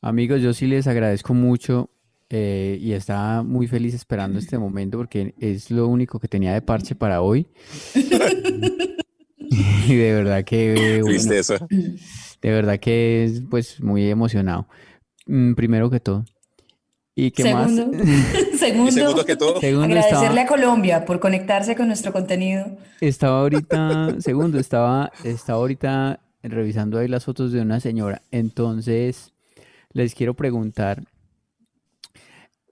Amigos, yo sí les agradezco mucho eh, y estaba muy feliz esperando este momento porque es lo único que tenía de parche para hoy. y de verdad que... bueno, Tristeza. de verdad que es pues muy emocionado. Mm, primero que todo. ¿Y qué Segundo, más? segundo, Y segundo que todo, Segundo, agradecerle estaba, a Colombia por conectarse con nuestro contenido. estaba ahorita, segundo, estaba, estaba ahorita revisando ahí las fotos de una señora. Entonces, les quiero preguntar,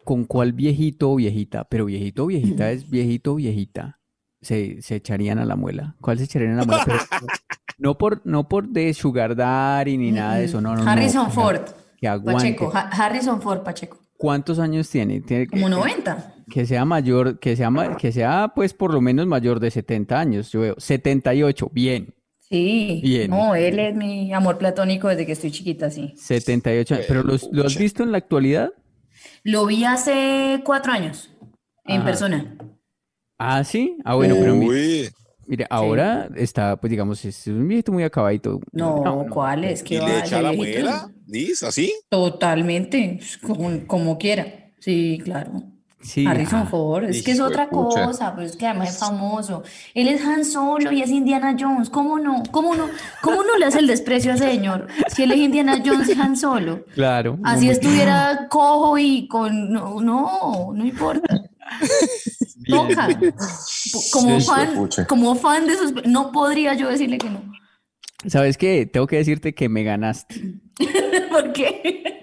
¿con cuál viejito o viejita? Pero viejito o viejita es viejito o viejita. Se, se echarían a la muela. ¿Cuál se echarían a la muela? Pero no por, no por de sugar daddy ni nada de eso, no, no, no. Harrison Ford, Que aguante. Pacheco, Ha- Harrison Ford, Pacheco. ¿Cuántos años tiene? Tiene que- Como 90. Que sea mayor, que sea, que sea pues por lo menos mayor de 70 años, yo veo. 78, bien. Sí, Bien. no, él es mi amor platónico desde que estoy chiquita, sí. 78 años. ¿Pero los- lo has visto en la actualidad? Lo vi hace cuatro años, en Ajá. persona. Ah, sí. Ah, bueno, pero mi- Uy, mire, ahora está, pues digamos, es un viejito muy acabadito. No, ¿cuál es? ¿y ¿Qué le va echa la viejito? muela? ¿Diz? ¿Así? Totalmente, como, como quiera. Sí, claro. Sí, Harrison ah, Ford, es que es otra cosa, pero es que además es famoso. Él es Han Solo y es Indiana Jones. ¿Cómo no? ¿Cómo no? ¿Cómo no le hace el desprecio a ese señor? Si él es Indiana Jones y Han Solo. Claro. Así estuviera cojo y con... No, no, no importa. bien. Toca. Como fan, como fan de esos... No podría yo decirle que no. ¿Sabes qué? Tengo que decirte que me ganaste. ¿Por qué?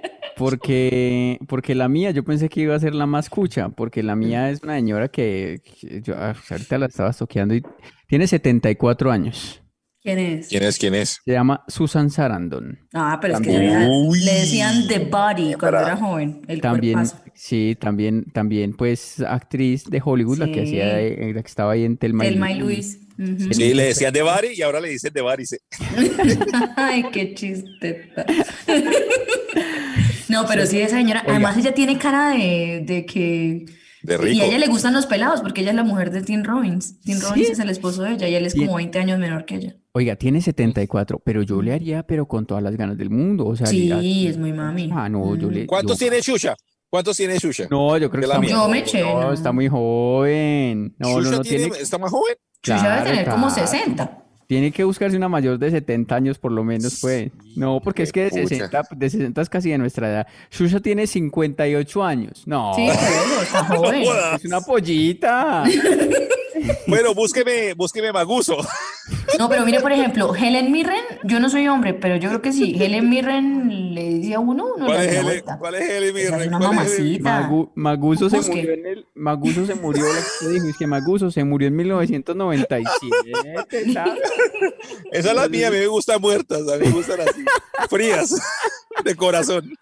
Porque, porque la mía, yo pensé que iba a ser la más cucha, porque la mía es una señora que, que yo ah, ahorita la estaba toqueando y tiene 74 años. ¿Quién es? ¿Quién es? ¿Quién es? Se llama Susan Sarandon. Ah, pero es que le, Uy. le decían The Body cuando era joven. El También, cuerpazo. sí, también, también, pues, actriz de Hollywood, la que hacía, de- la que estaba ahí en Thelma y Telma y Luis. Sí, le decían de Bari y ahora le dicen de Bari. Ay, qué chisteta. No, pero sí, esa señora, además ella tiene cara de, de que... De Y rico. a ella le gustan los pelados, porque ella es la mujer de Tim Robbins. Tim ¿Sí? Robbins es el esposo de ella y él es Y- como 20 años menor que ella. Oiga, tiene 74, pero yo le haría, pero con todas las ganas del mundo. O sea, Sí, es muy mami. Ah, no, yo le. ¿Cuántos yo- tiene Shusha? ¿Cuántos tiene Shusha? No, yo creo que la está muy mía. Yo me eché, No, no. está muy joven. No, no, ¿Shusha no tiene- tiene. está más joven? Chucha debe tener como claro. 60. Tiene que buscarse una mayor de 70 años por lo menos, pues. No, porque es que de Pucha. 60, de 60 es casi de nuestra edad. Shusha tiene 58 años. No, Sí, pero está joven. jodas. es una pollita. Bueno, búsqueme, búsqueme Maguso. No, pero mire, por ejemplo, Helen Mirren, yo no soy hombre, pero yo creo que sí. Helen Mirren le dice a uno, uno le ¿Cuál hace es Helen, vuelta. cuál es Helen es Mirren? una ¿Cuál es Helen? mamacita. Magu- Maguso se murió en el. Maguso se murió, lo que te dijo, es que Maguso se murió en 1997. ¿sabes? Esa es la mía, a mí me gustan muertas, a mí me gustan así, frías, de corazón.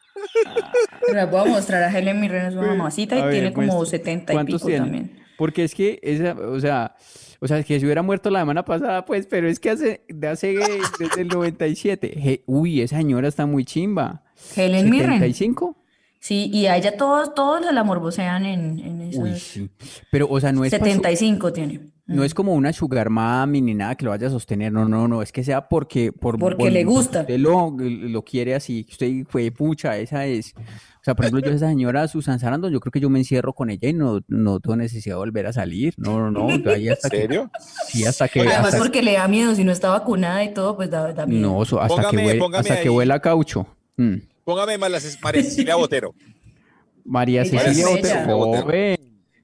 Pero les voy a mostrar a Helen Mirren, es una mamacita y ver, tiene como muestra. 70 y ¿Cuántos pico tiene? también. Porque es que esa, o sea, o sea, que si hubiera muerto la semana pasada, pues, pero es que hace, de hace desde el 97. Je- uy, esa señora está muy chimba. Helen Mirren. ¿75? Sí, y a ella todos, todos la morbosean en, en Uy, esos. sí. Pero, o sea, no es, pa' su- 75 tiene. No es como una sugar mami ni nada que lo vaya a sostener. No, no, no. Es que sea porque, por, Porque por- le gusta. Usted lo, lo quiere así. que Usted fue pucha, esa es. O sea, por ejemplo, yo esa señora Susan Sarandon, yo creo que yo me encierro con ella y no, no tengo necesidad de volver a salir. No, no, no. yo ahí hasta ¿En que, serio? sí, hasta que, Además hasta- porque le da miedo, si no está vacunada y todo, pues da, da miedo. no, so- hasta que Póngame- huele, póngame hasta que huela a caucho. Mm. Póngame María María Cecilia Botero. María Cecilia Botero, joven.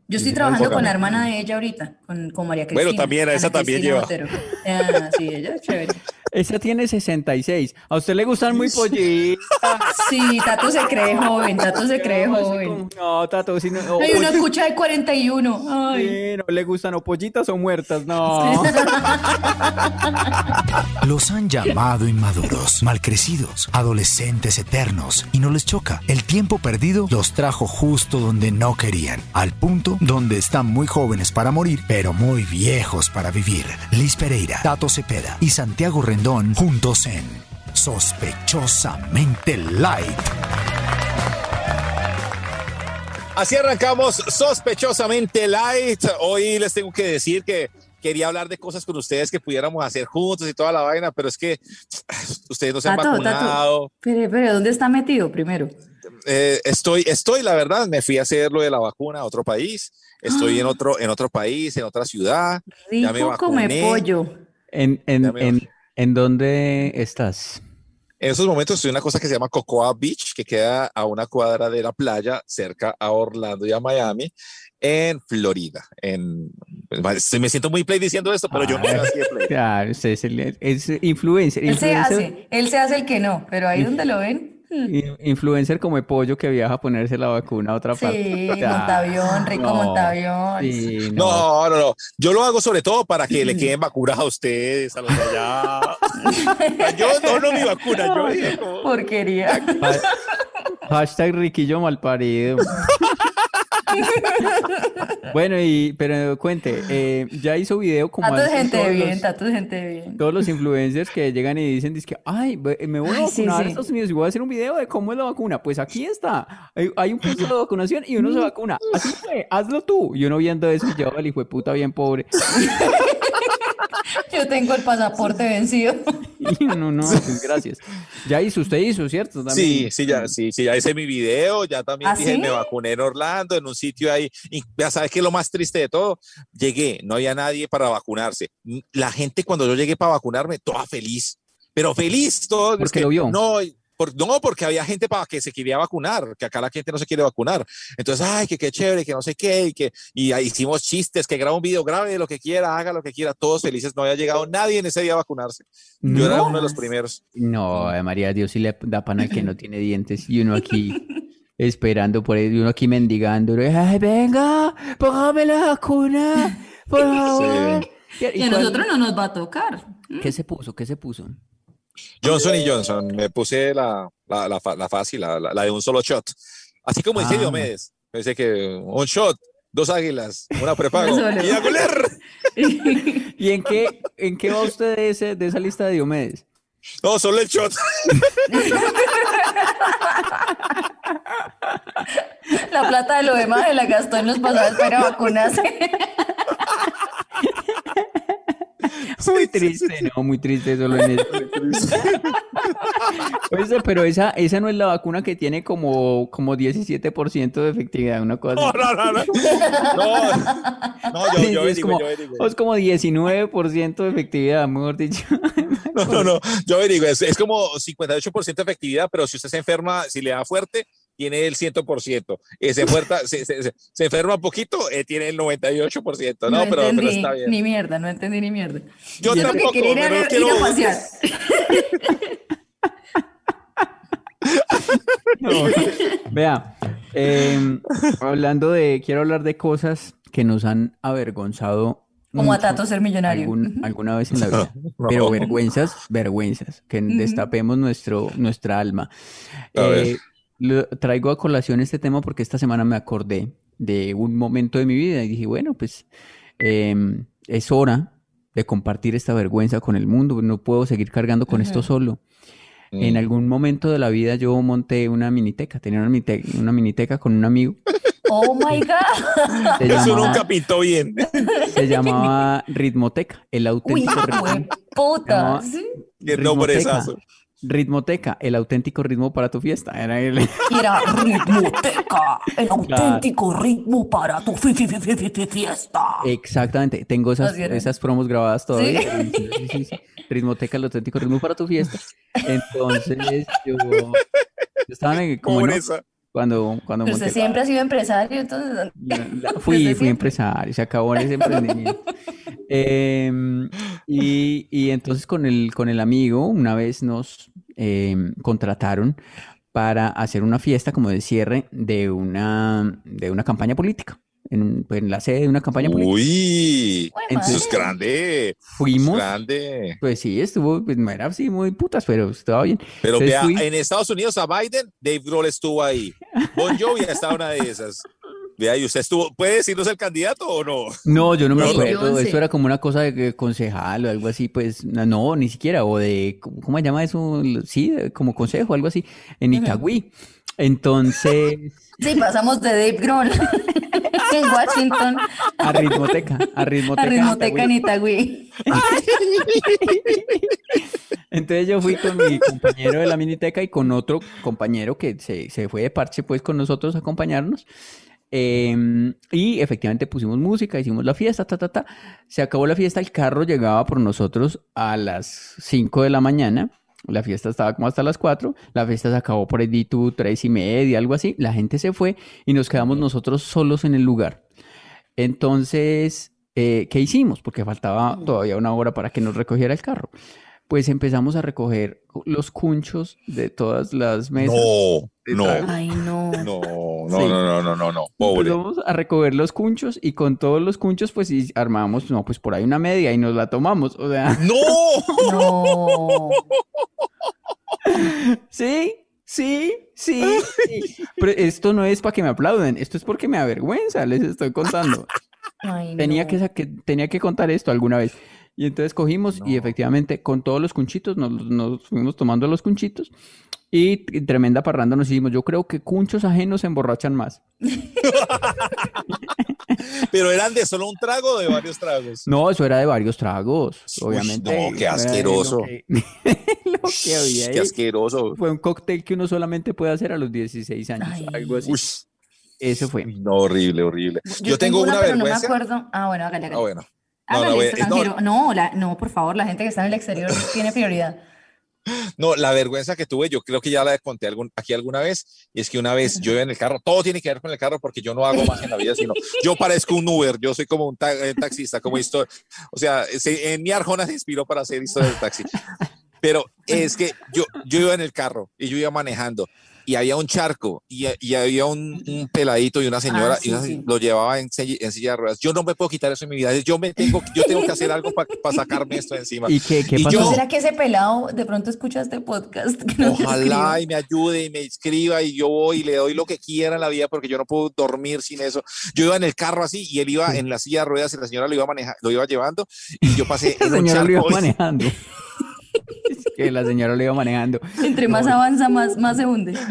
Yo estoy trabajando con la hermana de ella ahorita, con, con María Cristina. Bueno, también, a esa Ana también Cristina lleva. Ah, sí, ella es chévere. Esa tiene 66. A usted le gustan muy pollitas. Sí, Tato se cree joven, Tato se cree joven. como- No, Tato, si no, Hay una pollitas, cucha de 41. Ay. sí, no le gustan o pollitas o muertas, no. Los han llamado inmaduros, malcrecidos, adolescentes eternos, y no les choca. El tiempo perdido los trajo justo donde no querían, al punto donde están muy jóvenes para morir, pero muy viejos para vivir. Liz Pereira, Tato Cepeda y Santiago Rendón juntos en Sospechosamente Light. Así arrancamos sospechosamente light. Hoy les tengo que decir que quería hablar de cosas con ustedes que pudiéramos hacer juntos y toda la vaina, pero es que ustedes no se han Tato, vacunado. Tato. Pero, pero, ¿dónde está metido primero? Eh, estoy, estoy, la verdad, me fui a hacer lo de la vacuna a otro país. Estoy en otro, en otro país, en otra ciudad. Ya me Rico come pollo. ¿En, en, en, en dónde estás? En esos momentos estoy en una cosa que se llama Cocoa Beach, que queda a una cuadra de la playa, cerca a Orlando y a Miami, en Florida. En, pues, me siento muy play diciendo esto, pero yo no soy así de play. Claro, usted es, el- es influencer. Él se hace, él se hace el que no, pero ahí donde lo ven, in- influencer como pollo que viaja a ponerse la vacuna a otra parte. sí, montavión, rico no, montavión. sí, no. No, no, no. Yo lo hago sobre todo para que le queden vacunas a ustedes, a los de allá. Yo no, no mi vacuna, yo Porquería. Ha- Hashtag Riquillo malparido. Bueno, y pero cuente, eh, ya hizo video como Tato gente de bien, Tato gente de bien. todos los influencers que llegan y dicen, dizque, ay, me voy a Ay, vacunar sí. a Estados Unidos y voy a hacer un video de cómo es la vacuna. Pues aquí está. Hay, hay un puesto de vacunación y uno se vacuna. Así fue, hazlo tú. Y uno viendo eso y yo, el hijo de puta bien pobre. Yo tengo el pasaporte vencido. No, pues gracias. Ya hizo, usted hizo, ¿cierto? Sí, También. sí, ya, sí, sí, ya hice mi video, ya también ¿Ah, dije, sí? me vacuné en Orlando, en un sitio ahí, y ya sabes que lo más triste de todo, llegué, no había nadie para vacunarse. La gente cuando yo llegué para vacunarme, toda feliz, pero feliz, todo. Porque que lo vio. No, por- no, porque había gente para que se quería vacunar, que acá la gente no se quiere vacunar. Entonces, ay, que qué chévere, que no sé qué, y que y ahí hicimos chistes, que graba un video, grabe lo que quiera, haga lo que quiera, todos felices, no había llegado nadie en ese día a vacunarse. Yo era No. uno de los primeros. No, María, Dios sí le da pan al que no tiene dientes y uno aquí esperando por él, y uno aquí mendigando, ay, venga, póngame la vacuna, por favor. Y a cuál- nosotros no nos va a tocar. ¿Qué se puso? ¿Qué se puso? Johnson y Johnson, me puse la, la, la, la fácil, la, de un solo shot. Así como dice Ah. Diomedes, pensé que un shot, dos águilas, una prepago y a golear. ¿Y en qué, en qué va usted de, ese, de esa lista de Diomedes? No, solo el shot. La plata de lo demás se la gastó en los pasajes para vacunarse. Muy triste, no, muy triste solo en eso. Pero esa, esa no es la vacuna que tiene como, como 17% de efectividad, una cosa No, no, no, no. No, no yo, yo es, digo, como, yo digo. es como 19% de efectividad, mejor dicho. No, no, no, yo digo, es, es como 58% de efectividad, pero si usted se enferma, si le da fuerte, tiene el 100%. Y se, fuerza, se, se, se- se enferma poquito, eh, tiene el 98%. No, No pero, pero entendí está bien. ni mierda, no entendí ni mierda. Yo Yo que tampoco, pero quiero- ir a pasear. No. Vea, em, hablando de, quiero hablar de cosas que nos han avergonzado Como a Tato ser millonario. algún- alguna vez en la vida. No. Pero vergüenzas, vergüenzas, que destapemos nuestro, nuestra alma. A ver. Eh, lo- traigo a colación este tema porque esta semana me acordé de un momento de mi vida y dije, bueno, pues em, es hora de compartir esta vergüenza con el mundo, no puedo seguir cargando con esto solo. En algún momento de la vida yo monté una miniteca, tenía una miniteca, una miniteca con un amigo, Oh my God. se Eso llamaba, nunca pintó bien. se llamaba Ritmoteca, el Uy, auténtico ritmo. hue puta. No. ¿sí? Qué nombrezazo. Ritmoteca, el auténtico ritmo para tu fiesta. Era el... Era ritmoteca, el auténtico ritmo para tu fi- fi- fi- fi- fi- fi- fiesta. Exactamente, tengo esas, esas promos grabadas todavía. ¿Sí? Sí, sí, sí, sí. Ritmoteca, el auténtico ritmo para tu fiesta. Entonces yo, yo estaba en- como en. Cuando, cuando usted monté siempre ha sido empresario, entonces. la- la- Desde fui, fui empresario, se acabó ese emprendimiento. Em, y, y entonces con el, con el amigo, una vez nos em, contrataron para hacer una fiesta como de cierre de una, de una campaña política, en, en la sede de una campaña política. Uy, Entonces, eso es grande. eso es Fuimos, grande. pues sí, estuvo, pues no era así muy putas, pero estaba bien. Pero Entonces vea, fui- en Estados Unidos a Biden, Dave Grohl estuvo ahí. Bon Jovi estaba una de esas. Vea, ¿y usted estuvo, puede decirnos el candidato o no? No, yo no me no. acuerdo. Eso era como una cosa de concejal o algo así, pues no, ni siquiera. O de, ¿cómo se llama eso? Sí, como consejo, algo así, en Itagüí. Entonces, Sí, pasamos de Dave Grohl en Washington a Ritmoteca, a Ritmoteca. a Ritmoteca en Itagüí. Itagüí. Entonces yo fui con mi compañero de la miniteca y con otro compañero que se, se fue de parche pues con nosotros a acompañarnos. Em, y efectivamente pusimos música, hicimos la fiesta, ta, ta, ta. Se acabó la fiesta, el carro llegaba por nosotros a las 5 de la mañana. La fiesta estaba como hasta las 4. La fiesta se acabó por ahí, tú, tres y media, algo así. La gente se fue y nos quedamos nosotros solos en el lugar. Entonces, eh, ¿qué hicimos? Porque faltaba todavía una hora para que nos recogiera el carro. Pues empezamos a recoger los cunchos de todas las mesas. No, no. Ay, no. no, no, Sí. no, no, no, no, no, pobre. Empezamos a recoger los cunchos y con todos los cunchos pues y armamos, no, pues por ahí una media y nos la tomamos. O sea, No, No. sí, sí, sí, sí. Pero esto no es para que me aplauden, esto es porque me avergüenza, les estoy contando. Ay, Tenía no. que, que- tenía que contar esto alguna vez. Y entonces cogimos y efectivamente con todos los cunchitos nos, nos fuimos tomando los cunchitos y, y tremenda parranda nos hicimos. Yo creo que cunchos ajenos se emborrachan más. pero eran de solo un trago o de varios tragos. No, eso era de varios tragos, Uy, obviamente. no, qué asqueroso. Lo que, lo que había Qué ahí asqueroso. fue un cóctel que uno solamente puede hacer a los 16 años, Ay. algo así. Uy, Eso fue. no, horrible, horrible. Yo, tengo una, pero no me vergüenza. acuerdo. Ah, bueno, hágale, Ah, hágale. No, Hágale, la voy- extranjero. No, la, no, por favor, la gente que está en el exterior tiene prioridad. No, la vergüenza que tuve, yo creo que ya la conté algún, aquí alguna vez, y es que una vez yo iba en el carro, todo tiene que ver con el carro porque yo no hago más en la vida, sino yo parezco un Uber, yo soy como un ta- eh, taxista, como historia, o sea, se- en mi Arjona se inspiró para hacer historia de taxi. Pero es que yo, yo iba en el carro y yo iba manejando y había un charco y, y había un, un peladito y una señora Ah, sí, y una- sí. lo llevaba en, silla- en silla de ruedas. Yo no me puedo quitar eso en mi vida. Yo me tengo, yo tengo que hacer algo para sacarme esto de encima. ¿Y qué, qué Y pasó? yo- ¿Será que ese pelado de pronto escucha este podcast? Que nos Ojalá y me ayude y me inscriba y yo voy y le doy lo que quiera en la vida porque yo no puedo dormir sin eso. Yo iba en el carro así y él iba en la silla de ruedas y la señora lo iba maneja- lo iba llevando y yo pasé La en un señora lo iba charco. manejando. Es que la señora lo iba manejando. Entre más avanza, más, más se hunde.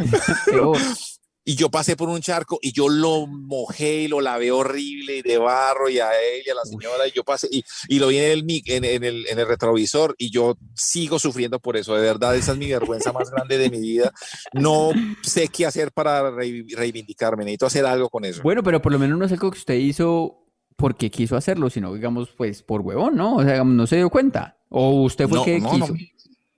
Y yo pasé por un charco y yo lo mojé y lo lavé horrible y de barro y a él y a la señora y yo pasé y, y lo vi en el, mic- en, en el, en el retrovisor y yo sigo sufriendo por eso. De verdad, esa es mi vergüenza más grande de mi vida. No sé qué hacer para rei- reivindicarme. Necesito hacer algo con eso. Bueno, pero por lo menos no es algo que usted hizo porque quiso hacerlo, sino digamos, pues por huevón, ¿no? O sea, no se dio cuenta. O usted fue el No, que no, quiso. no.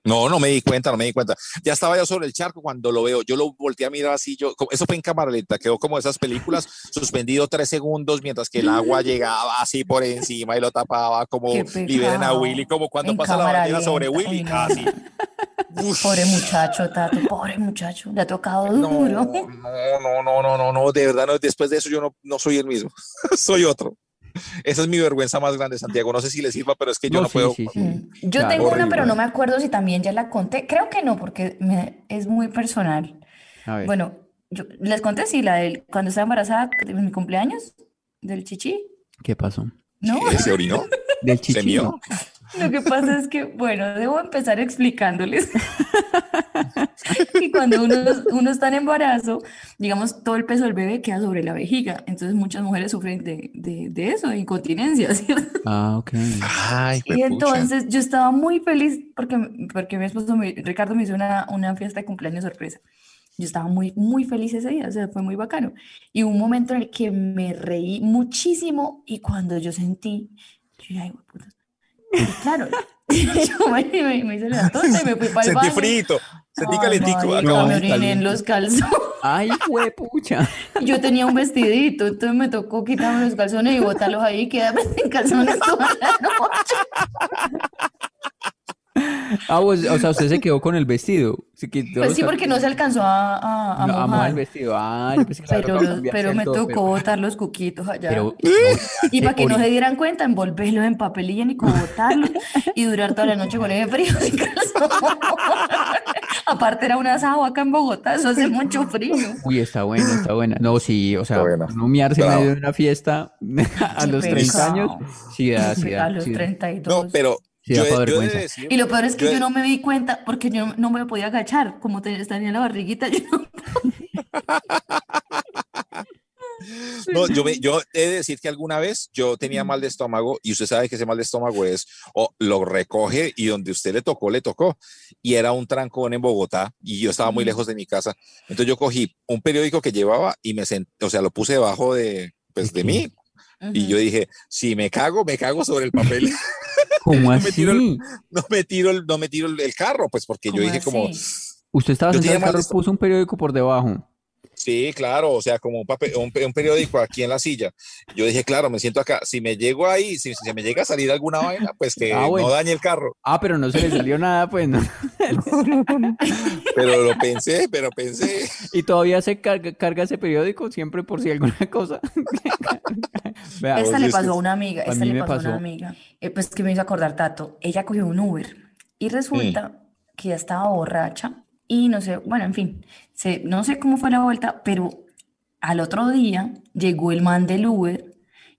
No, no me di cuenta, no me di cuenta. Ya estaba yo sobre el charco cuando lo veo. Yo lo volteé a mirar así. Yo, eso fue en cámara lenta. Quedó como esas películas, suspendido tres segundos mientras que el agua llegaba así por encima y lo tapaba, como liberen a. Willy, como cuando En pasa la bandera sobre. Willy. No. Así. Uf. Pobre muchacho, Tato, pobre muchacho. Le ha tocado No, duro. no, no, no, no, no, no, de verdad, no, después de eso yo no, no soy el mismo, soy otro. Esa es mi vergüenza más grande, Santiago. No sé si le sirva, pero es que yo No, no, sí, puedo. sí, sí. Yo Claro, tengo una, pero no me acuerdo si también ya la conté. Creo que no, porque me- es muy personal. A ver. Bueno, yo les conté, sí, la del cuando estaba embarazada de mi cumpleaños, del chichi, ¿Qué pasó? ¿no? ¿Se orinó? Del ¿Se chichi. mió? ¿no? Lo que pasa es que, bueno, debo empezar explicándoles que cuando uno, uno está en embarazo, digamos, todo el peso del bebé queda sobre la vejiga. Entonces muchas mujeres sufren de, de, de eso, de incontinencia, ¿cierto? Ah, ok. Ay, Y entonces yo estaba muy feliz porque, porque mi esposo, me- Ricardo, me hizo una, una fiesta de cumpleaños sorpresa. Yo estaba muy, muy feliz ese día, o sea, fue muy bacano. Y hubo un momento en el que me reí muchísimo y cuando yo sentí, yo dije, ay, puta. Y claro, yo me, me, me hice la tonta y me fui para el Sentí baño. frito, sentí Ay, calentico. marica, acababa me oriné en los calzones. Ay, fue pucha. Yo tenía un vestidito, entonces me tocó quitarme los calzones y botarlos ahí y quedarme sin calzones toda la noche. Ah, pues, o sea, usted se quedó con el vestido. Se quitó Pues sí, porque no se alcanzó a, a, a No, a mojar mojar. el vestido. Ah, yo pensé que Pero, pero me tocó botar los cuquitos allá. Pero, Y para que no se dieran cuenta, envolverlos en papel higiénico, botarlos y durar toda la noche con ese frío. Aparte era un asado acá en Bogotá, eso hace mucho frío. Uy, está buena, está buena. No, sí, o sea, Está buena. no miarse en medio de una fiesta a los 30 años, sí da, sí da, A los sí da. 32. No, pero Sí, yo, yo vergüenza. decir, Y lo peor es que yo yo no me di cuenta porque yo no me podía agachar, como te, tenía la barriguita. Yo no- No, yo, me- yo he de decir que alguna vez yo tenía mal de estómago y usted sabe que ese mal de estómago es o lo recoge y donde usted le tocó, le tocó. Y era un trancón en Bogotá y yo estaba muy lejos de mi casa. Entonces yo cogí un periódico que llevaba y me senté, o sea, lo puse debajo de, pues, de mí. Y Ujú. yo dije, si me cago, me cago sobre el papel. ¿Cómo me tiro el- así? no me tiro el, no me tiro el, el carro, pues porque yo ¿Cómo dije como? Usted estaba sentado en el carro y puso un periódico por debajo. Sí, claro, o sea, como un, papel, un, pe- un periódico aquí en la silla. Yo dije, claro, me siento acá. Si me llego ahí, si, si me llega a salir alguna vaina, pues que Ah, bueno. no dañe el carro. Ah, pero no se le salió nada, pues no. Pero lo pensé, pero pensé. Y todavía se carga, carga ese periódico siempre por si alguna cosa. Vea, Esta le dices, pasó a una amiga, a esta mí le me pasó a pasó. una amiga. Eh, pues que me hizo acordar Tato. Ella cogió un Uber y resulta que ya estaba borracha y no sé, bueno, en fin, se, no sé cómo fue la vuelta, pero al otro día llegó el man del Uber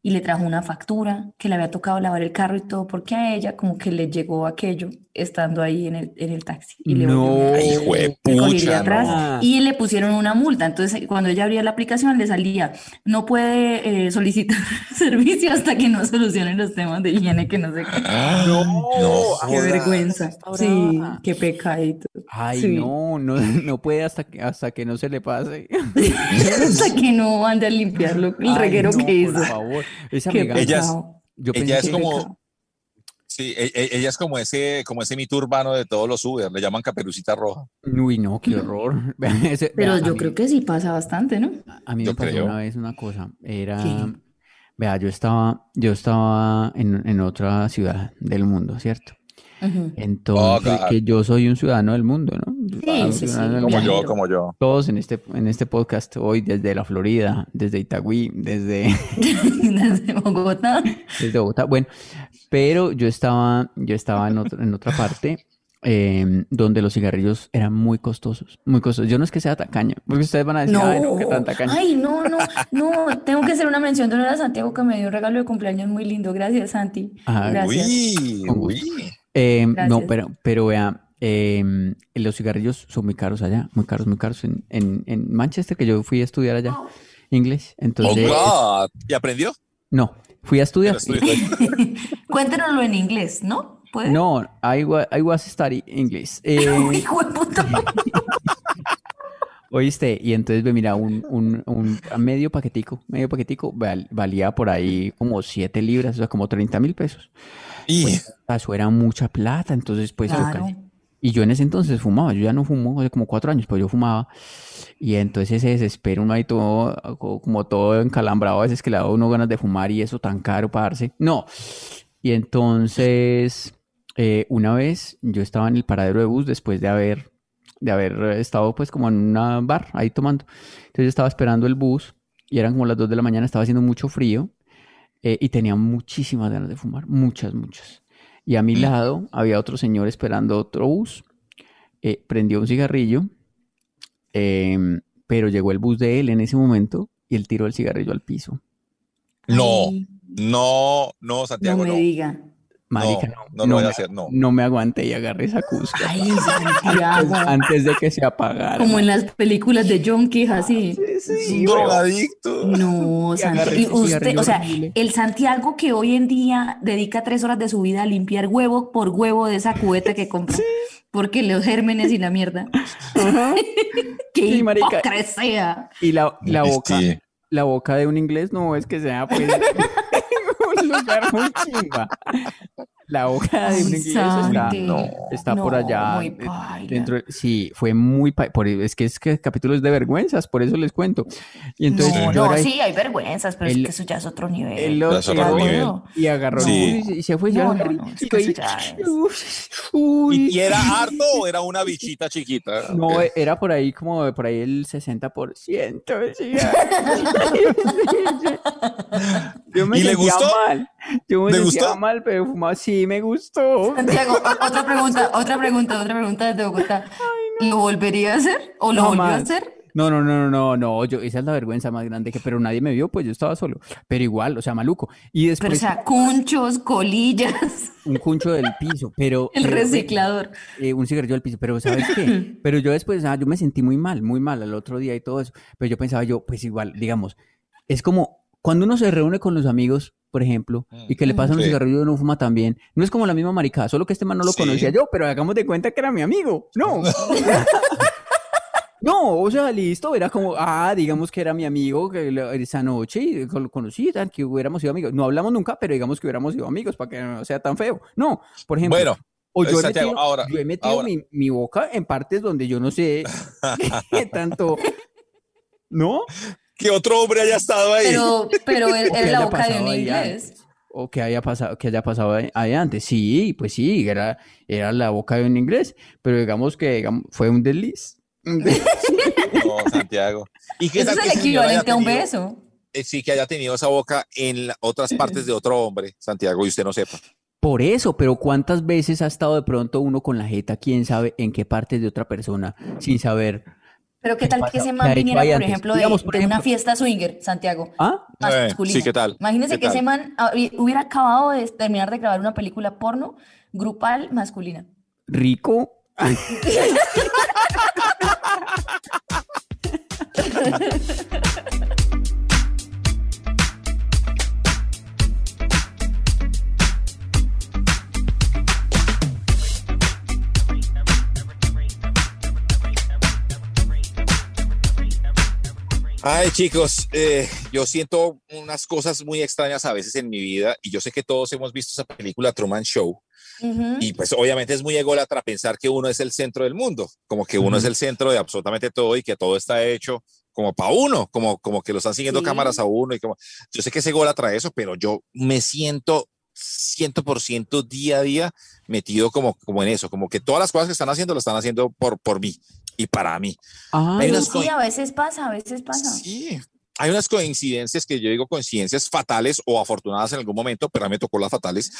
y le trajo una factura que le había tocado lavar el carro y todo, porque a ella como que le llegó aquello estando ahí en el, en el taxi y le volvió No. Ay, hijo de pucha, atrás no. y le pusieron una multa. Entonces, cuando ella abría la aplicación, le salía, no puede eh, solicitar servicio hasta que no solucionen los temas de higiene, que no sé qué. No, Qué jodas. vergüenza. Sí, qué pecadito. Ay, Sí. no, no, no puede hasta que, hasta que no se le pase. Hasta que no ande a limpiarlo, el Ay, reguero no, que por hizo. favor. Esa Ella es- yo ella es que- como, sí, e- e- ella es como ese, como ese mito urbano de todos los Uber, le llaman caperucita roja. Uy, no, qué horror. Ese- Pero vea, yo mí- creo que sí pasa bastante, ¿no? A mí me pasó creo. una vez una cosa, era, ¿Qué? vea, yo estaba, yo estaba en, en otra ciudad del mundo, ¿cierto? Entonces, Oh, God. que yo soy un ciudadano del mundo, ¿no? Soy un sí, sí, Como yo, como yo. Todos en este, en este podcast hoy, desde la Florida, desde Itagüí, desde, Desde Bogotá. desde Bogotá. Bueno, pero yo estaba, yo estaba en otra, en otra parte eh, donde los cigarrillos eran muy costosos, muy costosos. Yo no es que sea tacaña, porque ustedes van a decir, ay, no, qué tan tacaña. Ay, no, no, no. Tengo que hacer una mención de honor a Santiago que me dio un regalo de cumpleaños muy lindo. Gracias, Santi. Ah, Gracias. Uy, Con gusto. uy. Eh, no, pero, pero vea, eh, los cigarrillos son muy caros allá, muy caros, muy caros. En, en, en Manchester, que yo fui a estudiar allá, inglés. Oh, Entonces, God. ¿Y aprendió? no, fui a estudiar. Cuéntanoslo en inglés, ¿no? ¿Puede? No, I, wa- I was studying English. Eh, Uy, hijo de puta. Oíste, y entonces ve, mira, un, un, un medio paquetico, medio paquetico val- valía por ahí como 7 libras, o sea, como 30 mil pesos. Y Eso era mucha plata, entonces pues yo Claro. casi- Y yo en ese entonces fumaba, yo ya no fumo hace como cuatro años, pero yo fumaba. Y entonces se desespera uno ahí todo, co- como todo encalambrado, a veces que le da a uno ganas de fumar y eso tan caro para darse. No. Y entonces, eh, una vez yo estaba en el paradero de bus después de haber, de haber estado pues como en una bar ahí tomando. Entonces yo estaba esperando el bus y eran como las 2 de la mañana, estaba haciendo mucho frío eh, y tenía muchísimas ganas de fumar, muchas, muchas. Y a mi lado había otro señor esperando otro bus. eh, prendió un cigarrillo, em, pero llegó el bus de él en ese momento y él tiró el cigarrillo al piso. no, no, no, no Santiago, me no. diga. Marica, no, no, no lo no voy a me- hacer, no. no me aguanté y agarré esa cusca Ay, Santiago. antes de que se apagara. Como en las películas de junkies, así. Es un drogadicto. No, Y Santiago. Y ese usted, o sea, el Santiago que hoy en día dedica tres horas de su vida a limpiar huevo por huevo de esa cubeta que compra. Porque los gérmenes y la mierda. ¡Qué Sí, marica. hipocresía! Y la, la boca, Sí. la boca de un inglés no es que sea pues lugar muy chimba. La boca de un está, no, está por allá. dentro, sí, fue muy... pa- por- es que es que capítulos de vergüenzas, por eso les cuento. Y entonces no, no, sí, hay vergüenzas, pero el- es que eso ya es otro nivel. él lo- Ya es otro nivel. y agarró Sí. y, y se fue. y No, es y que eso yo ya ahí, es- uy, ¿Y, y era harto o era una bichita chiquita? No, era por ahí como por ahí el 60%. sí. Yo me ¿Y le gustó? mal. Yo me ¿Le gustó? mal, pero fumaba. Sí, me gustó. Santiago, otra pregunta, otra pregunta, otra pregunta desde Bogotá. ¿Lo volvería a hacer? ¿O lo No, volvió a hacer? No, no, no, no, no, no, yo, esa es la vergüenza más grande que, pero nadie me vio, pues yo estaba solo, pero igual, o sea, maluco. Y Pero, o después sea, cunchos, colillas, un cuncho del piso, pero, el pero, reciclador. eh, un cigarrillo del piso, pero ¿sabes qué? Pero yo después, ah, yo me sentí muy mal, muy mal al otro día y todo eso, pero yo pensaba yo, pues igual, digamos, es como cuando uno se reúne con los amigos, por ejemplo, y que le pasan un cigarrillo y uno fuma también, no es como la misma maricada, solo que este man no lo Sí. conocía yo, pero hagamos de cuenta que era mi amigo, no. No, o sea, listo, era como, ah, digamos que era mi amigo que esa noche y lo conocí, tal, que hubiéramos sido amigos. No hablamos nunca, pero digamos que hubiéramos sido amigos para que no sea tan feo. No, por ejemplo, Bueno, o yo he Santiago, metido, ahora- yo he metido ahora. mi, mi boca en partes donde yo no sé qué tanto, ¿no? Que otro hombre haya estado ahí. Pero, pero que la haya boca de pasado un inglés. antes, O que haya pasado, que haya pasado ahí, ahí antes. Sí, pues sí, era, era la boca de un inglés, pero digamos que digamos, fue un desliz. No, Santiago. ¿Y qué Eso es que el equivalente a un beso. eh, sí, que haya tenido esa boca en la- otras partes de otro hombre, Santiago, y usted no sepa. Por eso, pero ¿cuántas veces ha estado de pronto uno con la jeta, quién sabe en qué parte de otra persona, sin saber? Pero qué ¿Qué tal pasa? que ese ¿Qué man viniera, por ejemplo, de, Digamos, por de una fiesta swinger, Santiago, ¿Ah? Eh, masculina. sí, ¿qué tal? Imagínese ¿Qué que ese man hubi- hubiera acabado de terminar de grabar una película porno grupal masculina. Rico. Ay, chicos, eh, yo siento unas cosas muy extrañas a veces en mi vida y yo sé que todos hemos visto esa película Truman Show Ujú. y pues obviamente es muy ególatra pensar que uno es el centro del mundo, como que uno es el centro de absolutamente todo y que todo está hecho como para uno, como, como que lo están siguiendo Sí. cámaras a uno y como, yo sé que es ególatra eso, pero yo me siento 100% día a día metido como, como en eso, como que todas las cosas que están haciendo lo están haciendo por, por mí y para mí. Ah, Hay Sí, unas sí, coi- a veces pasa, a veces pasa. Sí, hay unas coincidencias que yo digo coincidencias fatales o afortunadas en algún momento, pero a mí me tocó las fatales.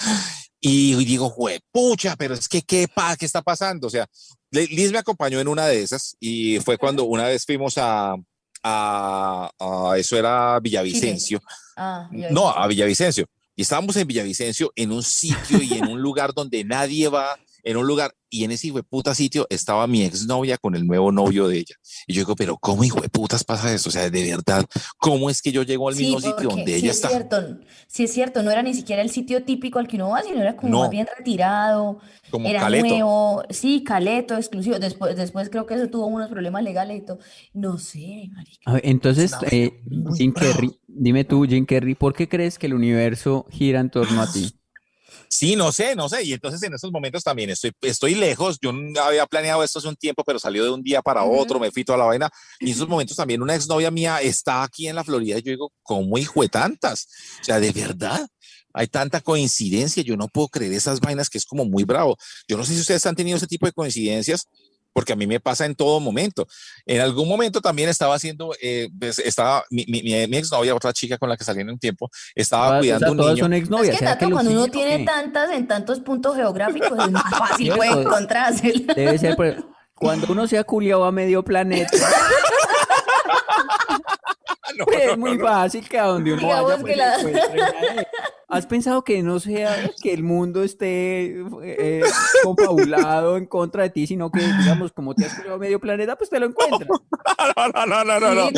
Y digo, pucha, pero es que qué, pa, qué está pasando. O sea, Liz me acompañó en una de esas y fue cuando una vez fuimos a, a, a- eso era Villavicencio. Ah, No, a Villavicencio. Y estábamos en Villavicencio en un sitio y en un lugar donde nadie va, en un lugar, y en ese hijo de puta sitio estaba mi exnovia con el nuevo novio de ella. Y yo digo, pero ¿cómo hijo de putas pasa eso? O sea, de verdad, ¿cómo es que yo llego al Sí, mismo sitio donde sí ella es está? cierto, sí es cierto, no era ni siquiera el sitio típico al que uno va, sino era como No. más bien retirado, Como era Caleto. nuevo, sí, Caleto, exclusivo. Después, después creo que eso tuvo unos problemas legales y todo. No sé, marica. A ver, entonces, eh, Jim. Carrey, dime tú, Jim Carrey, ¿por qué crees que el universo gira en torno a ti? Sí, no sé, no sé. Y entonces en estos momentos también estoy, estoy lejos. Yo no había planeado esto hace un tiempo, pero salió de un día para otro, me fui toda la vaina. Y en esos momentos también una exnovia mía está aquí en la Florida. Y yo digo, ¿cómo hijo de tantas? O sea, de verdad, hay tanta coincidencia. Yo no puedo creer esas vainas que es como muy bravo. Yo no sé si ustedes han tenido ese tipo de coincidencias. Porque a mí me pasa en todo momento. En algún momento también estaba haciendo, eh, pues, estaba mi, mi, mi, mi exnovia, otra chica con la que salí en un tiempo, estaba Todas- o cuidando sea, un todas niño. son Es exnovias. que ¿será Tato, lo cuando uno tiene qué? tantas en tantos puntos geográficos, es más fácil puede Cierto. encontrarse. Debe ser por- cuando uno se ha culiado a medio planeta, No, pues no, es muy no, no. fácil que a donde uno Digamos vaya, que pues, la- él. ¿Has pensado que no sea que el mundo esté eh, confabulado en contra de ti, sino que, digamos, como te has culiado a medio planeta, pues te lo encuentras? no, no, no, no, no, no.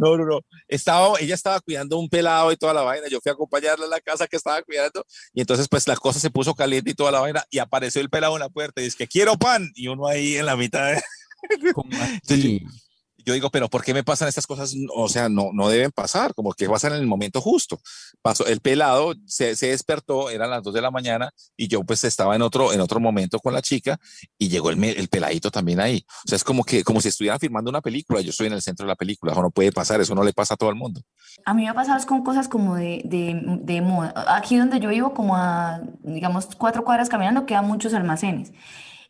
No, no, no. Estaba, ella estaba cuidando un pelado y toda la vaina. Yo fui a acompañarla a la casa que estaba cuidando. Y entonces, pues la cosa se puso caliente y toda la vaina. Y apareció el pelado en la puerta y dice que quiero pan. Y uno ahí en la mitad. de- Entonces, así. Yo digo, pero ¿por qué me pasan estas cosas? O sea, no, no deben pasar, como que pasan en el momento justo. Pasó, el pelado se, se despertó, eran las dos de la mañana y yo pues estaba en otro, en otro momento con la chica y llegó el, el peladito también ahí. O sea, es como que, como si estuvieran filmando una película, yo estoy en el centro de la película, eso no puede pasar, eso no le pasa a todo el mundo. A mí me ha pasado con cosas como de, de, de moda. Aquí donde yo vivo, como a, digamos, cuatro cuadras caminando, quedan muchos almacenes.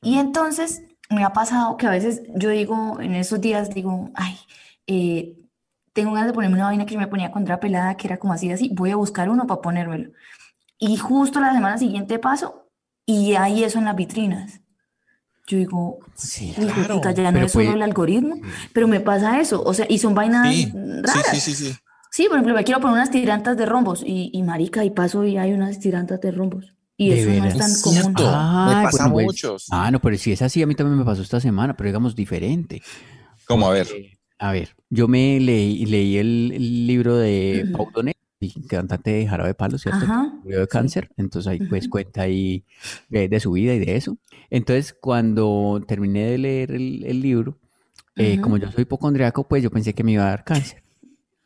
Y entonces me ha pasado que a veces yo digo, en esos días digo, ay, eh, tengo ganas de ponerme una vaina que yo me ponía cuando era pelada, que era como así, así, voy a buscar uno para ponérmelo. Y justo la semana siguiente paso y hay eso en las vitrinas. Yo digo, Sí, "Hijo de claro, ya no es solo puede- el algoritmo, pero me pasa eso. O sea, y son vainas Sí, sí, raras. sí, sí, sí. Sí, por ejemplo, me quiero poner unas tirantas de rombos y, y marica, y paso y hay unas tirantas de rombos. Y ¿De eso no es tan Es común. cierto. me pasa bueno, pues- muchos. Ah, no, pero si es así, a mí también me pasó esta semana, pero digamos diferente. Como a ver. A ver, yo me leí, leí el, el libro de Ujú. Pau Donés, el cantante de Jarabe de Palo, ¿cierto? Ajá, Murió de sí. cáncer, entonces ahí pues cuenta ahí de, de su vida y de eso. Entonces, cuando terminé de leer el, el libro, eh, como yo soy hipocondriaco, pues yo pensé que me iba a dar cáncer.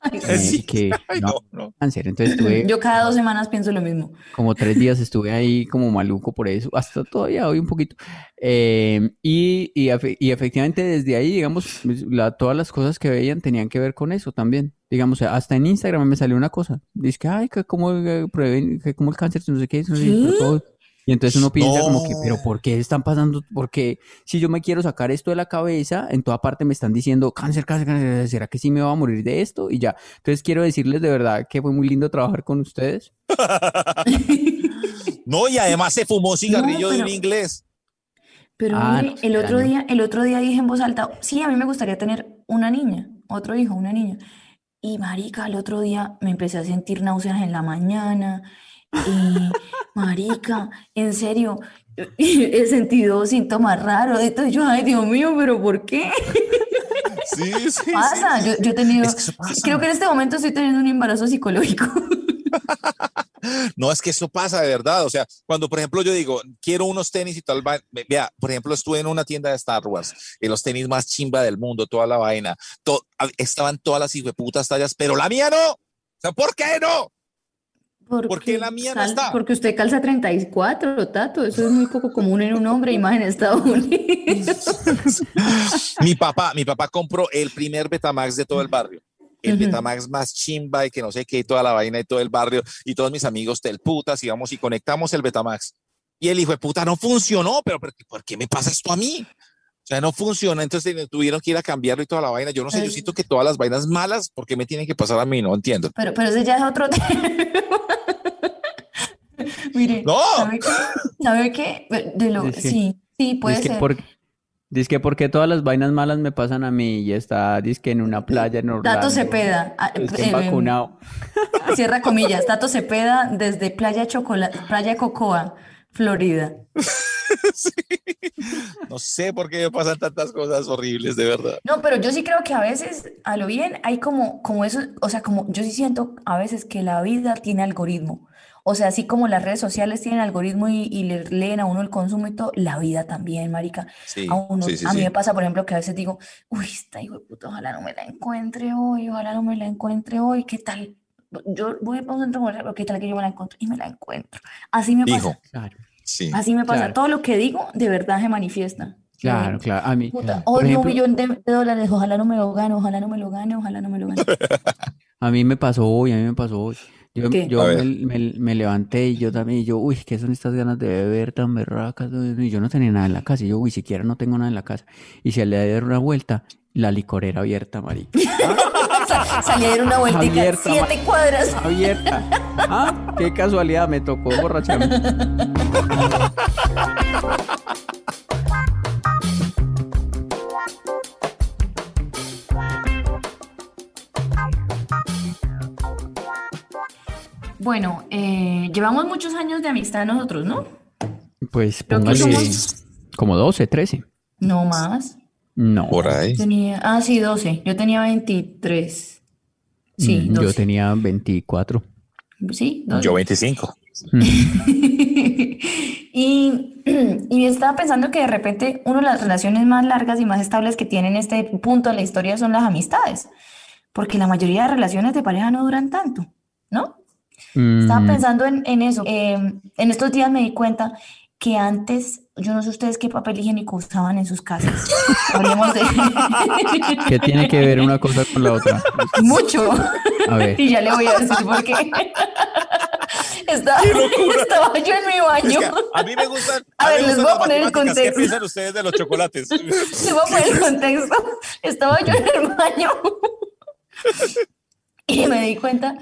Ay, Eh, Sí. que Ay, no, no, no. cáncer. Entonces estuve Yo cada dos semanas pienso lo mismo. como tres días estuve ahí como maluco por eso, hasta todavía hoy un poquito. Eh, y, y, efe- y efectivamente desde ahí, digamos, pues, la- todas las cosas que veían tenían que ver con eso también. Digamos, hasta en Instagram me salió una cosa. Dice que, ay, que cómo, eh, prueben, que cómo el cáncer, no sé qué, no sé todo. Y entonces uno piensa como que, pero ¿por qué están pasando? Porque si yo me quiero sacar esto de la cabeza, en toda parte me están diciendo cáncer, cáncer, cáncer, ¿será que sí me va a morir de esto? Y ya. Entonces quiero decirles de verdad que fue muy lindo trabajar con ustedes. No, y además se fumó cigarrillo de un inglés. Pero Ah, mire, no, el otro día, el otro día dije en voz alta, sí, a mí me gustaría tener una niña, otro hijo, una niña. Y marica, el otro día me empecé a sentir náuseas en la mañana. Y marica, en serio, he sentido síntomas raros. Entonces yo, ay, Dios mío, pero ¿por qué? Sí, sí, sí. Pasa, yo, yo he tenido, Es que eso pasa. creo que en este momento estoy teniendo un embarazo psicológico. No, es que eso pasa de verdad. O sea, cuando por ejemplo yo digo, quiero unos tenis y tal, vea, por ejemplo, estuve en una tienda de Star Wars, y los tenis más chimba del mundo, toda la vaina, to- estaban todas las hijueputas tallas, pero la mía no. O sea, ¿por qué no? ¿Por qué la mía no está? Porque usted calza 34, Tato. Eso es muy poco común en un hombre y más en Estados Unidos. mi papá, mi papá compró el primer Betamax de todo el barrio. El Ujú. Betamax más chimba y que no sé qué, y toda la vaina y todo el barrio, y todos mis amigos del putas, íbamos y conectamos el Betamax. Y el hijo de puta no funcionó, pero ¿por qué, por qué me pasa esto a mí? O sea, no funciona, entonces tuvieron que ir a cambiarlo y toda la vaina. Yo no sé, yo Ay. siento que todas las vainas malas, ¿por qué me tienen que pasar a mí? No entiendo. Pero, pero ese ya es otro tema. Mire, ¡No! ¿sabe qué? ¿Sabe qué? De lo, Es que- sí, sí, puede Dice que ser. por, dice que porque todas las vainas malas me pasan a mí y está, dice que en una playa en Tato Orlando. Cepeda, ah, eh, vacunado. cierra comillas, Tato Cepeda desde Playa Chocolate, Playa Cocoa, Florida. No sé por qué me pasan tantas cosas horribles, de verdad. No, pero yo sí creo que a veces, a lo bien, hay como, como eso, o sea, como yo sí siento a veces que la vida tiene algoritmo. O sea, así como las redes sociales tienen algoritmo y, y le leen a uno el consumo y todo, la vida también, marica. Sí, A uno, sí, sí, a mí sí. me pasa, por ejemplo, que a veces digo, uy, esta hijo de puta, ojalá no me la encuentre hoy, ojalá no me la encuentre hoy, ¿qué tal? Yo voy para un centro comercial, pero ¿qué tal que yo me la encuentro? Y me la encuentro. Así me pasa, Hijo, Claro, sí. así me pasa. claro. Todo lo que digo, de verdad se manifiesta. Claro, claro. A mí, Puta, por hoy un ejemplo, millón de, de dólares, ojalá no me lo gane, ojalá no me lo gane, ojalá no me lo gane. a mí me pasó hoy, a mí me pasó hoy. Yo, ¿Qué? yo me, me- me levanté y yo también, y yo, uy, ¿qué son estas ganas de beber tan berracas? Y yo no tenía nada en la casa, y yo, uy, siquiera no tengo nada en la casa. Y se le da una vuelta, la licorera abierta, marica. Sa- Salí a dar una vueltica, Abierta, siete cuadras. Abierta. Ah, qué casualidad, me tocó borracharme. Bueno, eh, llevamos muchos años de amistad nosotros, ¿no? Pues póngale somos- como 12, 13. No más. No, Por ahí. Tenía, ah, sí, 12. Yo tenía 23. Sí, Mm, yo 12. tenía 24. Sí, 12. Yo 25. Y, y estaba pensando que de repente una de las relaciones más largas y más estables que tienen este punto de la historia son las amistades, porque la mayoría de relaciones de pareja no duran tanto, ¿no? Estaba Mm, pensando en, en eso. Eh, en estos días me di cuenta que antes, yo no sé ustedes qué papel higiénico usaban en sus casas. Hablemos de ¿qué tiene que ver una cosa con la otra? mucho. A ver. Y ya le voy a decir por qué. Estaba, estaba yo en mi Es baño. que a mí me gustan. A mí ver, les voy a poner el matemáticas. ¿Qué contexto. piensan ustedes de los chocolates? Les voy a poner el contexto. Estaba yo en el baño y me di cuenta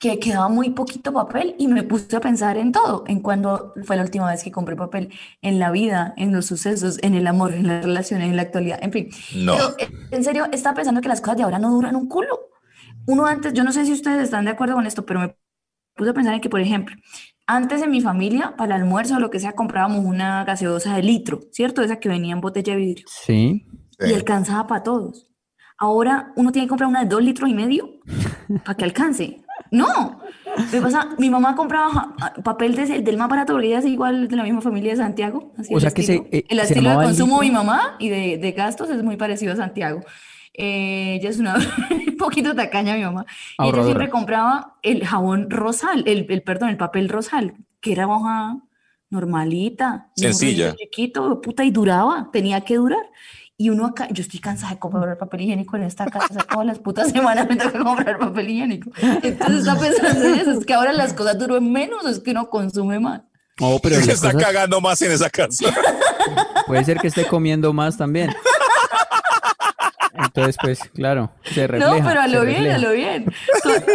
que quedaba muy poquito papel y me puse a pensar en todo, en cuando fue la última vez que compré papel, en la vida, en los sucesos, en el amor, en las relaciones, en la actualidad, en fin. No. Pero, eh, en serio, estaba pensando que las cosas de ahora no duran un culo. Uno antes, yo no sé si ustedes están de acuerdo con esto, pero me puse a pensar en que, por ejemplo, antes en mi familia, para el almuerzo o lo que sea, comprábamos una gaseosa de litro, ¿cierto? Esa que venía en botella de vidrio Sí. y alcanzaba para todos. Ahora uno tiene que comprar una de dos litros y medio para que alcance. No, me pasa, mi mamá compraba ja- papel de del más barato porque ella es igual de la misma familia de Santiago. así O sea que se- estilo. eh, el se estilo de consumo de mi mamá y de, de gastos es muy parecido a Santiago. Eh, ella es una un poquito tacaña mi mamá. Y ella siempre compraba el jabón rosal, el, el perdón, el papel rosal, que era hoja normalita, Sencilla. chiquito, puta, y duraba, tenía que durar. Y uno acá, yo estoy cansada de comprar papel higiénico en esta casa, todas las putas semanas me toca comprar papel higiénico. Entonces está pensando en eso, es que ahora las cosas duran menos, es que uno consume más. Oh, pero Se está cosas- cagando más en esa casa. puede ser que esté comiendo más también. Entonces, pues, claro, se refleja. no, pero a lo bien, a lo bien.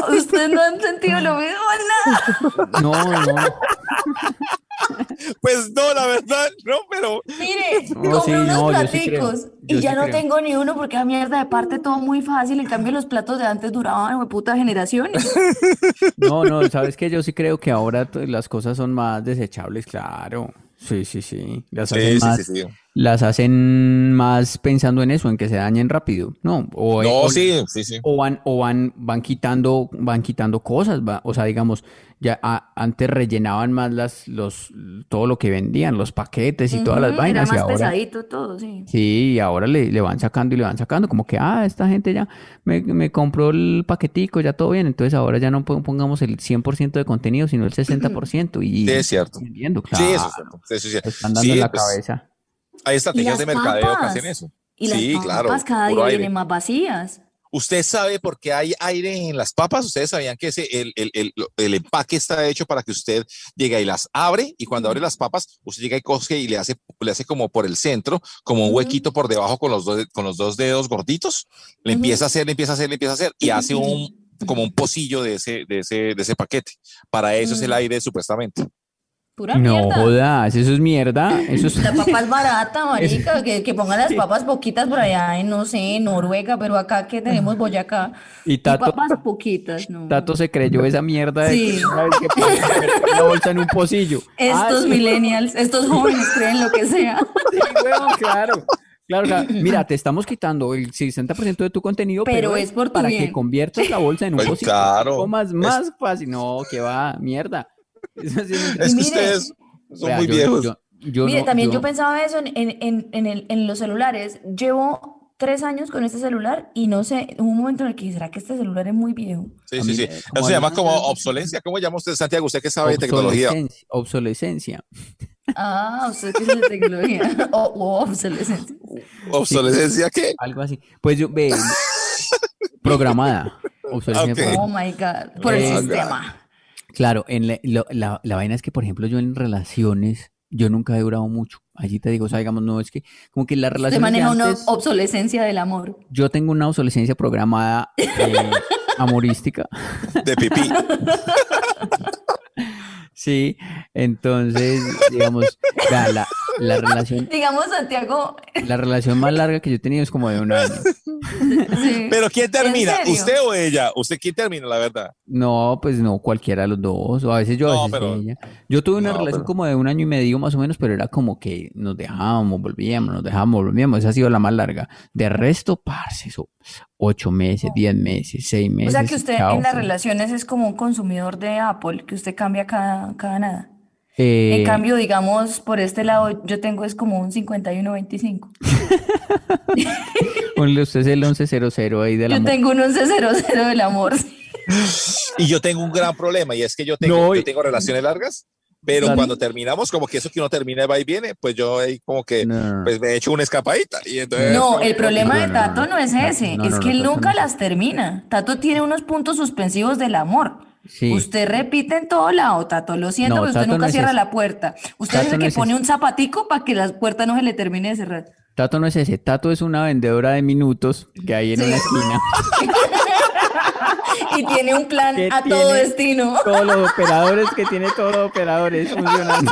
Ustedes no han sentido lo mismo, nada. No, no. Pues no, la verdad, no, pero Mire, No, sí, compré unos no, yo sí creo. platicos y ya sí no creo. tengo ni uno porque a mierda de parte todo muy fácil. En cambio, los platos de antes duraban, de puta generaciones. No, no, sabes que yo sí creo que ahora las cosas son más desechables, claro. Sí, sí, sí. Las hacen sí, sí, más, sí, sí. Las hacen más pensando en eso, en que se dañen rápido. No, o, No, o- sí, sí, sí. o van, o van, van quitando, van quitando cosas, va- o sea, digamos, ya a- antes rellenaban más las, los, todo lo que vendían, los paquetes y todas las vainas, Era y más ahora, pesadito todo, sí. sí, y ahora le, le van sacando y le van sacando, como que, ah, esta gente ya me, me compró el paquetico, ya todo bien, entonces ahora ya no pon- pongamos el 100% de contenido, sino el 60%, y Sí, es cierto. vendiendo, Sí, eso es claro, cierto. Sí, sí, sí. te están dando Sí, en la pues, cabeza. Hay estrategias las de mercadeo que papas. hacen eso. Y las Sí, papas claro, cada día vienen más vacías. ¿Usted sabe por qué hay aire en las papas? ¿Ustedes sabían que ese, el, el, el, el empaque está hecho para que usted llegue y las abre? Y cuando abre las papas, usted llega y coge y le hace, le hace como por el centro, como un huequito por debajo con los, dos, con los dos dedos gorditos. Le empieza a hacer, le empieza a hacer, le empieza a hacer y hace un como un pocillo de ese, de ese, de ese paquete. Para eso es el aire, supuestamente. Pura No mierda. jodas, eso es mierda, eso es... La papa es barata, marica, que, que pongan las papas poquitas por allá en, no sé, Noruega, pero acá que tenemos Boyacá. Y Y Tato, papas poquitas, no. Tato se creyó esa mierda de que que la bolsa en un pocillo. Ah, Estos sí. millennials, estos jóvenes creen lo que sea. Sí, huevón, claro. Claro, claro. Mira, te estamos quitando el 60% de tu contenido, Pero pero, es por tu para que conviertas la bolsa en un Pues pocillo. claro. Es- más fácil. No, que va, mierda. Eso sí no- Es que mire, ustedes son Vea, muy yo- viejos. yo- yo Mire, no- también yo yo- pensaba eso en, en, en, en el- en los celulares. Llevo tres años con este celular y no sé, hubo un momento en el que ¿será que este celular es muy viejo? Sí, a sí, mí sí. Eso como se llama como obsolencia. ¿Cómo llama usted, Santiago? Usted que sabe de tecnología. obsolescencia, obsolescencia. Ah, usted que es de tecnología. O o obsolescencia. ¿Obsolescencia qué? Algo así. Pues yo, ve, programada. Obsolescencia Ok. programada. Oh my God. Por el Eh, sistema. Claro, en la, lo- la, la vaina es que, por ejemplo, yo en relaciones, yo nunca he durado mucho. Allí te digo, o sea, digamos, no es que, como que las Usted relaciones de maneja una obsolescencia del amor. yo tengo una obsolescencia programada eh, amorística. De pipí. Sí, entonces, digamos, la, la relación, Digamos, Santiago. la relación más larga que yo he tenido es como de un año. sí. Pero ¿quién termina? ¿Usted o ella? ¿Usted quién termina, la verdad? No, pues no, cualquiera de los dos, o a veces yo, a No, veces pero- ella. Yo tuve una no, relación pero- como de un año y medio más o menos, pero era como que nos dejábamos, volvíamos, nos dejábamos, volvíamos. Esa ha sido la más larga. De resto, parce, eso, ocho meses, diez meses, seis O meses. sea que usted chao, en las relaciones es como un consumidor de Apple, que usted cambia cada, cada nada. Eh, En cambio, digamos, por este lado yo tengo es como un 51-25. ponle usted el 1100 ahí de la Yo tengo un 11-0-0 del amor. Y yo tengo un gran problema y es que yo tengo, No, yo tengo relaciones largas, pero Claro. cuando terminamos, como que eso que uno termina va y viene, pues yo ahí como que No, no, no. pues me he hecho una escapadita. Y entonces, No, como el que- problema de no, no, Tato no. no es ese, No, es no, que no, él nunca no. las termina. Tato tiene unos puntos suspensivos del amor. Sí. Usted repite en todo lado, Tato. Lo siento, No, pero usted Tato no nunca es cierra ese. la puerta. Usted es Tato el no que es pone ese. un zapatico para que la puerta no se le termine de cerrar. Tato no es ese, Tato es una vendedora de minutos que hay en Sí. una esquina. Y tiene un plan Que a todo destino. Todos los operadores que tiene todos los operadores funcionando.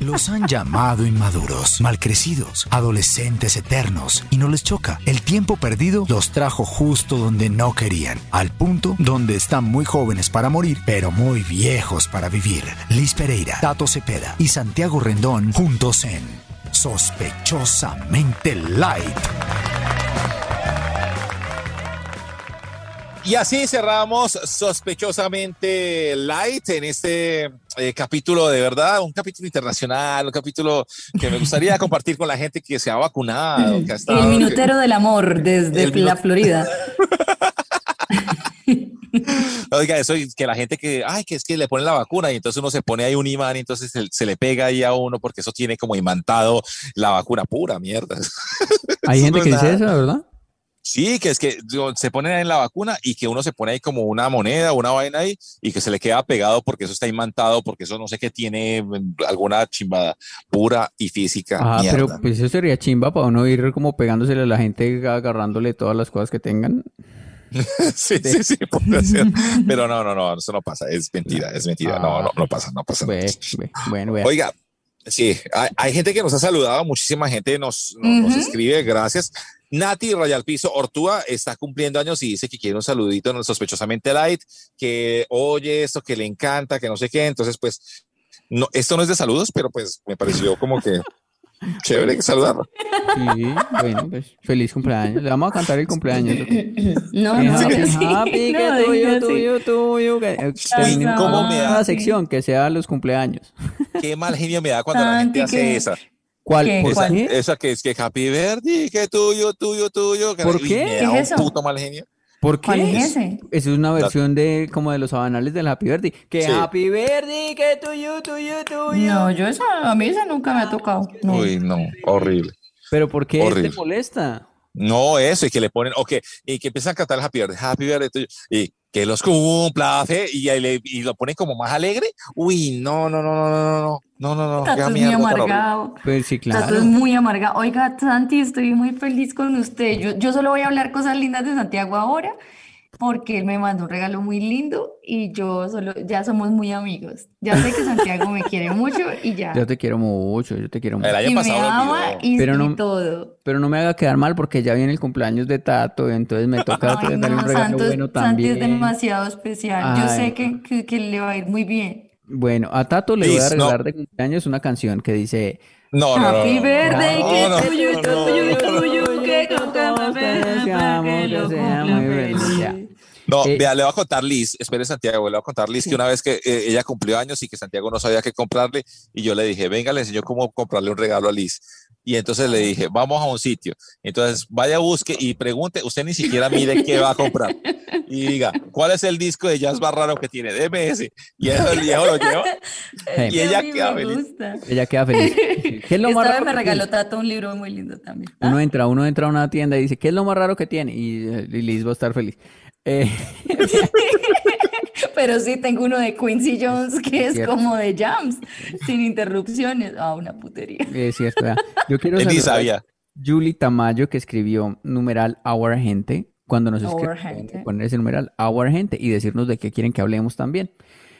Los han llamado inmaduros, malcrecidos, adolescentes eternos, y no les choca. El tiempo perdido los trajo justo donde no querían, al punto donde están muy jóvenes para morir, pero muy viejos para vivir. Liz Pereira, Tato Cepeda y Santiago Rendón juntos en Sospechosamente Light. Y así cerramos sospechosamente light en este eh, capítulo de verdad, un capítulo internacional, un capítulo que me gustaría compartir con la gente que se ha vacunado, que ha estado- El minutero del amor desde El la Florida. Oiga, eso y que la gente que, ay, que es que le ponen la vacuna y entonces uno se pone ahí un imán y entonces se, se le pega ahí a uno porque eso tiene como imantado la vacuna pura, mierda. Hay gente no que es dice eso, ¿verdad? Sí, que es que se ponen ahí en la vacuna y que uno se pone ahí como una moneda, una vaina ahí y que se le queda pegado porque eso está imantado, porque eso no sé qué tiene mm, alguna chimbada pura y física. Ah, mierda. pero pues eso sería chimba para uno ir como pegándosele a la gente, agarrándole todas las cosas que tengan. sí, sí, sí, puede ser. Pero no, no, no, eso no pasa, es mentira, es mentira. No, no, no pasa, no pasa. Ve, ve, bueno. Oiga, sí, hay, hay gente que nos ha saludado, muchísima gente nos, nos, nos Ujú. escribe, gracias. Nati Rayal Piso Ortúa está cumpliendo años y dice que quiere un saludito en el sospechosamente light, que oye esto, que le encanta, que no sé qué. Entonces, pues, no, esto no es de saludos, pero pues me pareció como que chévere que saludarlo. Sí, bueno, pues feliz cumpleaños. Le vamos a cantar el cumpleaños. No, no, happy, happy, no, que tuyo, tuyo, tuyo. que- eh, terminemos cómo con me da- una sección que sea los cumpleaños. Qué mal genio me da cuando la gente hace que- esa. ¿Cuál? ¿Qué? ¿Por Esa, qué? esa que es que happy birthday, que tuyo, tuyo, tuyo. que- ¿Por y qué? ¿Qué es un eso? puto mal genio. ¿Por qué? ¿Cuál es ese? Esa es una versión de como de los sabanales del Happy Birthday. Que Sí. Happy Birthday, que tuyo, tuyo, tuyo. No, yo esa, a mí esa nunca me ha tocado. No. Uy, no, horrible. Pero ¿por qué Horrible. te molesta? No, eso, y que le ponen, o que, y que empiezan a cantar el Happy Birthday, Happy Birthday, tuyo, y que los cumpla, fe, y, ahí le- y lo ponen como más alegre. Uy, no, no, no, no, no, no, no, no, no, Tato es muy amargado. Pues sí, Tato claro. es muy amargado. Oiga, Santi, estoy muy feliz con usted. Yo, yo solo voy a hablar cosas lindas de Santiago ahora, porque él me mandó un regalo muy lindo y yo solo, ya somos muy amigos. Ya sé que Santiago me quiere mucho y ya. Yo te quiero mucho, yo te quiero mucho. El año Y me pasado lo ama y, Pero y no- todo. Pero no me haga quedar mal porque ya viene el cumpleaños de Tato, entonces me toca Ay, darle un no, regalo Santos- bueno Santi es también. demasiado especial. Yo Ay. sé que, que, que le va a ir muy bien. Bueno, a Tato le voy a no. regalar de cumpleaños una canción que dice No, no, no, no, Happy no, birthday, no, que no, tuyo, no, tuyo, no, no, tuyo, que que lo cumpla. No, Eh, vea, le voy a contar Liz, espere Santiago, le voy a contar Liz que una vez que eh, ella cumplió años y que Santiago no sabía qué comprarle, y yo le dije, venga, le enseño cómo comprarle un regalo a Liz. Y entonces le dije, vamos a un sitio. Entonces vaya, busque y pregunte, usted ni siquiera mire qué va a comprar. Y diga, ¿cuál es el disco de jazz más raro que tiene? Ese. Y eso el viejo lo lleva. Hey. Y ella queda feliz. Ella queda feliz. ¿Qué es lo más Esta vez raro me regaló? Tato un libro muy lindo también. ¿Ah? Uno entra, uno entra a una tienda y dice, ¿qué es lo más raro que tiene? Y, eh, y Liz va a estar feliz. Eh, Pero sí, tengo uno de Quincy Jones que es Cierto. como de jams, sin interrupciones. Ah, una putería. es cierto. Yo quiero saludar sabía. a Julie Tamayo que escribió numeral Our Gente. Cuando nos Our escriben, Gente. poner ese numeral Our Gente y decirnos de qué quieren que hablemos también.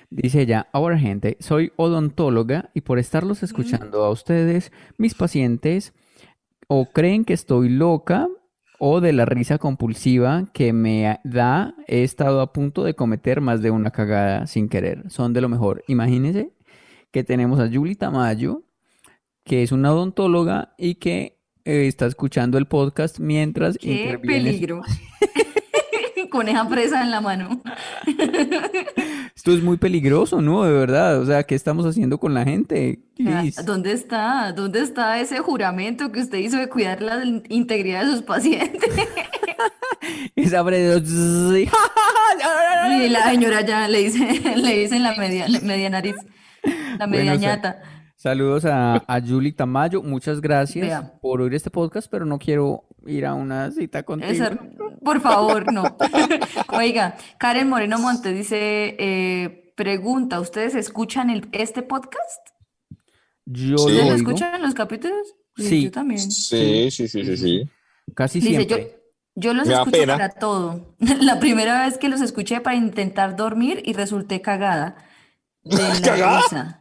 Dice ella, Our Gente, soy odontóloga y por estarlos escuchando a ustedes, mis pacientes, o creen que estoy loca o de la risa compulsiva que me da, he estado a punto de cometer más de una cagada sin querer. Son de lo mejor. Imagínense que tenemos a Julie Tamayo, que es una odontóloga y que eh, está escuchando el podcast mientras ¡Qué interviene. peligro! Con esa presa en la mano. Esto es muy peligroso, ¿no? De verdad. O sea, ¿qué estamos haciendo con la gente? Ah. ¿Dónde está? ¿Dónde está ese juramento que usted hizo de cuidar la integridad de sus pacientes? Esa bre- Y la señora ya le dice, le dicen la media, media nariz, la media Bueno, ñata. Saludos a, a Julie Tamayo. Muchas gracias Vea. por oír este podcast, pero no quiero ir a una cita contigo. Esa- por favor, no. Oiga, Karen Moreno Montes dice, eh, pregunta, ¿ustedes escuchan el, este podcast? Yo Sí. lo ¿Ustedes lo oigo escuchan los capítulos? Sí. Yo también. Sí, sí, sí, sí, sí. casi Dice, yo, siempre. yo los Me da escucho pena. para todo. La primera vez que los escuché para intentar dormir y resulté cagada. De la ¿Cagada? risa.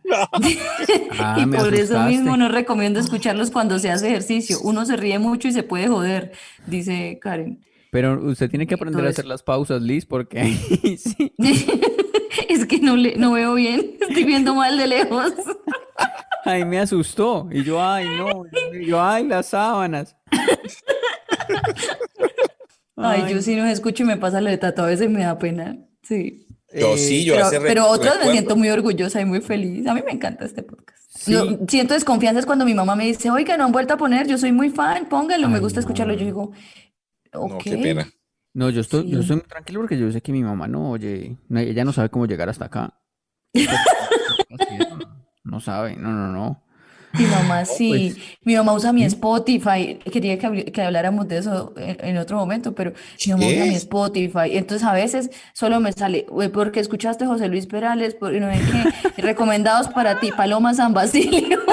Ah, Y por eso mismo no recomiendo escucharlos cuando se hace ejercicio. Uno se ríe mucho y se puede joder, dice Karen. Pero usted tiene que aprender a hacer las pausas, Liz, porque sí. Es que no, le, no veo bien, estoy viendo mal de lejos. Ahí me asustó. Y yo, ay, no. Y yo, ay, las sábanas. Ay, yo sí no escucho y me pasa lo de Tato, a veces me da pena. Sí. Yo Eh, sí, yo Pero, hace pero otras me siento muy orgullosa y muy feliz. A mí me encanta este podcast. Sí. Lo- siento desconfianza es cuando mi mamá me dice, oiga, no han vuelto a poner, yo soy muy fan, póngalo, me gusta escucharlo. Yo digo, No, ok. qué pena. No, yo estoy, yo Sí. estoy muy tranquilo porque yo sé que mi mamá no oye, no, ella no sabe cómo llegar hasta acá. No sabe, no, no, no. Mi mamá sí, pues, mi mamá usa mi Spotify, quería que, habl- que habláramos de eso en, en otro momento, pero mi mamá usa ¿Qué? mi Spotify, entonces a veces solo me sale, "Uy, porque escuchaste José Luis Perales, por, no sé qué, recomendados para ti, Paloma San Basilio,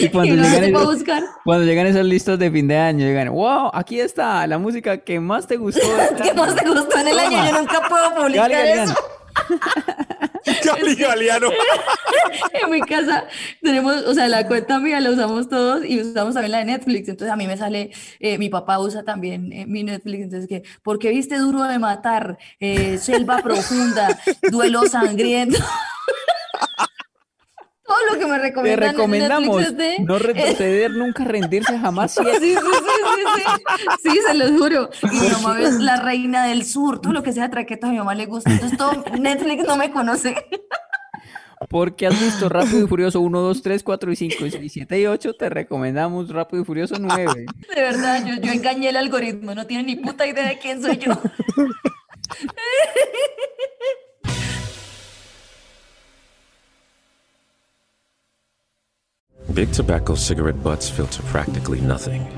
Y cuando uno llegan se va a esos, buscar, cuando llegan esas listas de fin de año, llegan, wow, aquí está la música que más te gustó. de este ¿qué más año". te gustó en el año? Toma. Yo nunca puedo publicar eso. Gali Galeano. En mi casa tenemos, o sea, la cuenta mía la usamos todos y usamos también la de Netflix. Entonces a mí me sale, eh, mi papá usa también eh, mi Netflix. Entonces, que, ¿por qué viste Duro de Matar? Eh, Selva Profunda, Duelo Sangriento. Todo lo que me Te recomiendan en recomendamos Netflix es de... no retroceder, nunca rendirse jamás. Sí, sí, sí, sí, se los juro. Y mi mamá es la reina del sur, todo lo que sea traqueto a mi mamá le gusta. Entonces todo Netflix no me conoce. Porque has visto Rápido y Furioso 1, 2, 3, 4 y 5 y 6, 7 y 8, te recomendamos Rápido y Furioso 9. De verdad, yo, yo engañé el algoritmo, no tiene ni puta idea de quién soy yo. Big tobacco cigarette butts filter practically nothing